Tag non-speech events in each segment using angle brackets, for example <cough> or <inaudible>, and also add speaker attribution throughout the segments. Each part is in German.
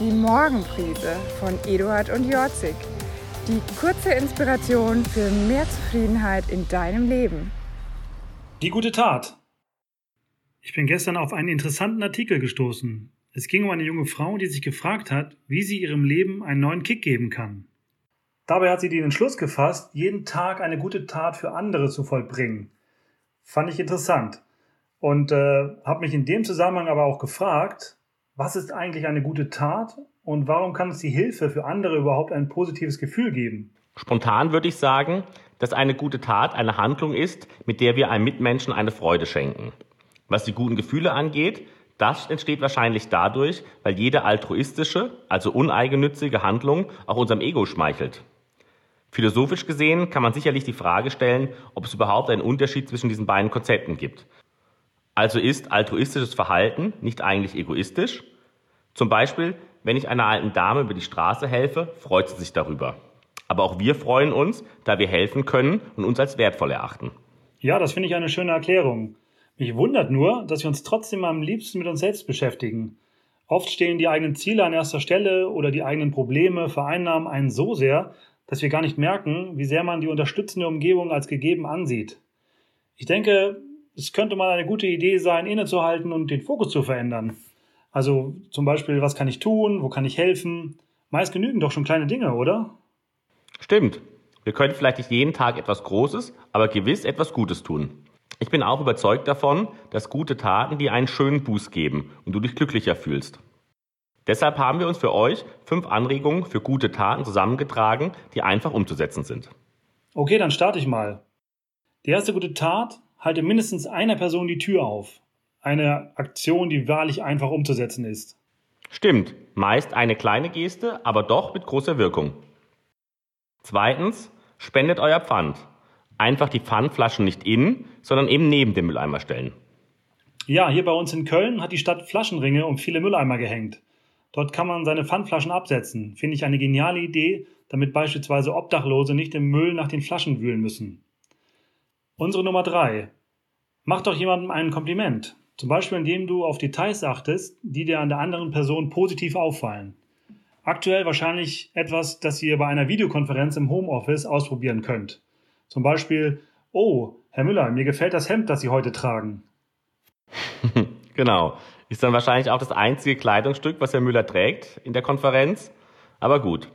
Speaker 1: Die Morgenprise von Eduard und Jorzig. Die kurze Inspiration für mehr Zufriedenheit in deinem Leben.
Speaker 2: Die gute Tat. Ich bin gestern auf einen interessanten Artikel gestoßen. Es ging um eine junge Frau, die sich gefragt hat, wie sie ihrem Leben einen neuen Kick geben kann. Dabei hat sie den Entschluss gefasst, jeden Tag eine gute Tat für andere zu vollbringen. Fand ich interessant. Und äh, habe mich in dem Zusammenhang aber auch gefragt, was ist eigentlich eine gute Tat und warum kann uns die Hilfe für andere überhaupt ein positives Gefühl geben?
Speaker 3: Spontan würde ich sagen, dass eine gute Tat eine Handlung ist, mit der wir einem Mitmenschen eine Freude schenken. Was die guten Gefühle angeht, das entsteht wahrscheinlich dadurch, weil jede altruistische, also uneigennützige Handlung auch unserem Ego schmeichelt. Philosophisch gesehen kann man sicherlich die Frage stellen, ob es überhaupt einen Unterschied zwischen diesen beiden Konzepten gibt. Also ist altruistisches Verhalten nicht eigentlich egoistisch? Zum Beispiel, wenn ich einer alten Dame über die Straße helfe, freut sie sich darüber. Aber auch wir freuen uns, da wir helfen können und uns als wertvoll erachten.
Speaker 2: Ja, das finde ich eine schöne Erklärung. Mich wundert nur, dass wir uns trotzdem am liebsten mit uns selbst beschäftigen. Oft stehen die eigenen Ziele an erster Stelle oder die eigenen Probleme vereinnahmen einen so sehr, dass wir gar nicht merken, wie sehr man die unterstützende Umgebung als gegeben ansieht. Ich denke, es könnte mal eine gute Idee sein, innezuhalten und den Fokus zu verändern. Also zum Beispiel, was kann ich tun, wo kann ich helfen? Meist genügen doch schon kleine Dinge, oder?
Speaker 3: Stimmt. Wir können vielleicht nicht jeden Tag etwas Großes, aber gewiss etwas Gutes tun. Ich bin auch überzeugt davon, dass gute Taten dir einen schönen Buß geben und du dich glücklicher fühlst. Deshalb haben wir uns für euch fünf Anregungen für gute Taten zusammengetragen, die einfach umzusetzen sind.
Speaker 2: Okay, dann starte ich mal. Die erste gute Tat, halte mindestens einer Person die Tür auf eine Aktion, die wahrlich einfach umzusetzen ist.
Speaker 3: Stimmt, meist eine kleine Geste, aber doch mit großer Wirkung. Zweitens, spendet euer Pfand. Einfach die Pfandflaschen nicht in, sondern eben neben dem Mülleimer stellen.
Speaker 2: Ja, hier bei uns in Köln hat die Stadt Flaschenringe um viele Mülleimer gehängt. Dort kann man seine Pfandflaschen absetzen. Finde ich eine geniale Idee, damit beispielsweise Obdachlose nicht im Müll nach den Flaschen wühlen müssen. Unsere Nummer drei. Macht doch jemandem ein Kompliment. Zum Beispiel, indem du auf Details achtest, die dir an der anderen Person positiv auffallen. Aktuell wahrscheinlich etwas, das ihr bei einer Videokonferenz im Homeoffice ausprobieren könnt. Zum Beispiel, oh, Herr Müller, mir gefällt das Hemd, das Sie heute tragen. <laughs>
Speaker 3: genau. Ist dann wahrscheinlich auch das einzige Kleidungsstück, was Herr Müller trägt in der Konferenz. Aber gut.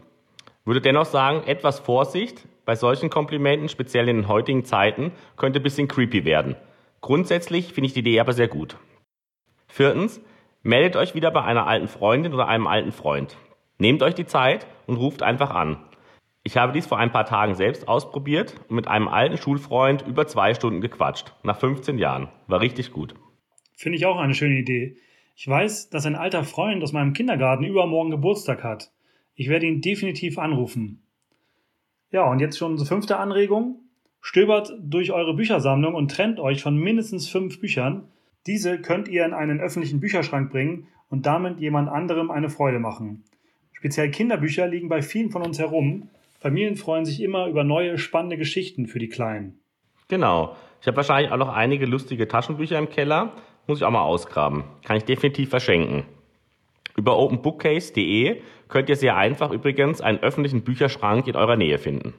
Speaker 3: Würde dennoch sagen, etwas Vorsicht bei solchen Komplimenten, speziell in den heutigen Zeiten, könnte ein bisschen creepy werden. Grundsätzlich finde ich die Idee aber sehr gut. Viertens, meldet euch wieder bei einer alten Freundin oder einem alten Freund. Nehmt euch die Zeit und ruft einfach an. Ich habe dies vor ein paar Tagen selbst ausprobiert und mit einem alten Schulfreund über zwei Stunden gequatscht. Nach 15 Jahren. War richtig gut.
Speaker 2: Finde ich auch eine schöne Idee. Ich weiß, dass ein alter Freund aus meinem Kindergarten übermorgen Geburtstag hat. Ich werde ihn definitiv anrufen. Ja, und jetzt schon unsere fünfte Anregung. Stöbert durch eure Büchersammlung und trennt euch von mindestens fünf Büchern. Diese könnt ihr in einen öffentlichen Bücherschrank bringen und damit jemand anderem eine Freude machen. Speziell Kinderbücher liegen bei vielen von uns herum. Familien freuen sich immer über neue, spannende Geschichten für die Kleinen.
Speaker 3: Genau. Ich habe wahrscheinlich auch noch einige lustige Taschenbücher im Keller. Muss ich auch mal ausgraben. Kann ich definitiv verschenken. Über openbookcase.de könnt ihr sehr einfach übrigens einen öffentlichen Bücherschrank in eurer Nähe finden.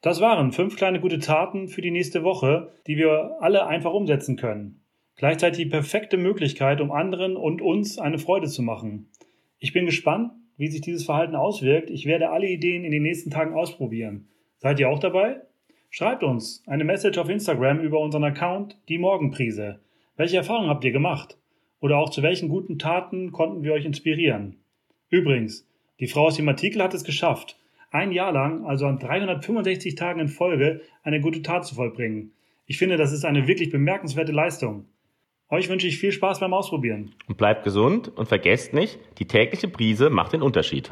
Speaker 2: Das waren fünf kleine gute Taten für die nächste Woche, die wir alle einfach umsetzen können. Gleichzeitig die perfekte Möglichkeit, um anderen und uns eine Freude zu machen. Ich bin gespannt, wie sich dieses Verhalten auswirkt. Ich werde alle Ideen in den nächsten Tagen ausprobieren. Seid ihr auch dabei? Schreibt uns eine Message auf Instagram über unseren Account Die Morgenprise. Welche Erfahrungen habt ihr gemacht? Oder auch zu welchen guten Taten konnten wir euch inspirieren? Übrigens, die Frau aus dem Artikel hat es geschafft ein Jahr lang, also an 365 Tagen in Folge, eine gute Tat zu vollbringen. Ich finde, das ist eine wirklich bemerkenswerte Leistung. Euch wünsche ich viel Spaß beim Ausprobieren.
Speaker 3: Und bleibt gesund und vergesst nicht, die tägliche Prise macht den Unterschied.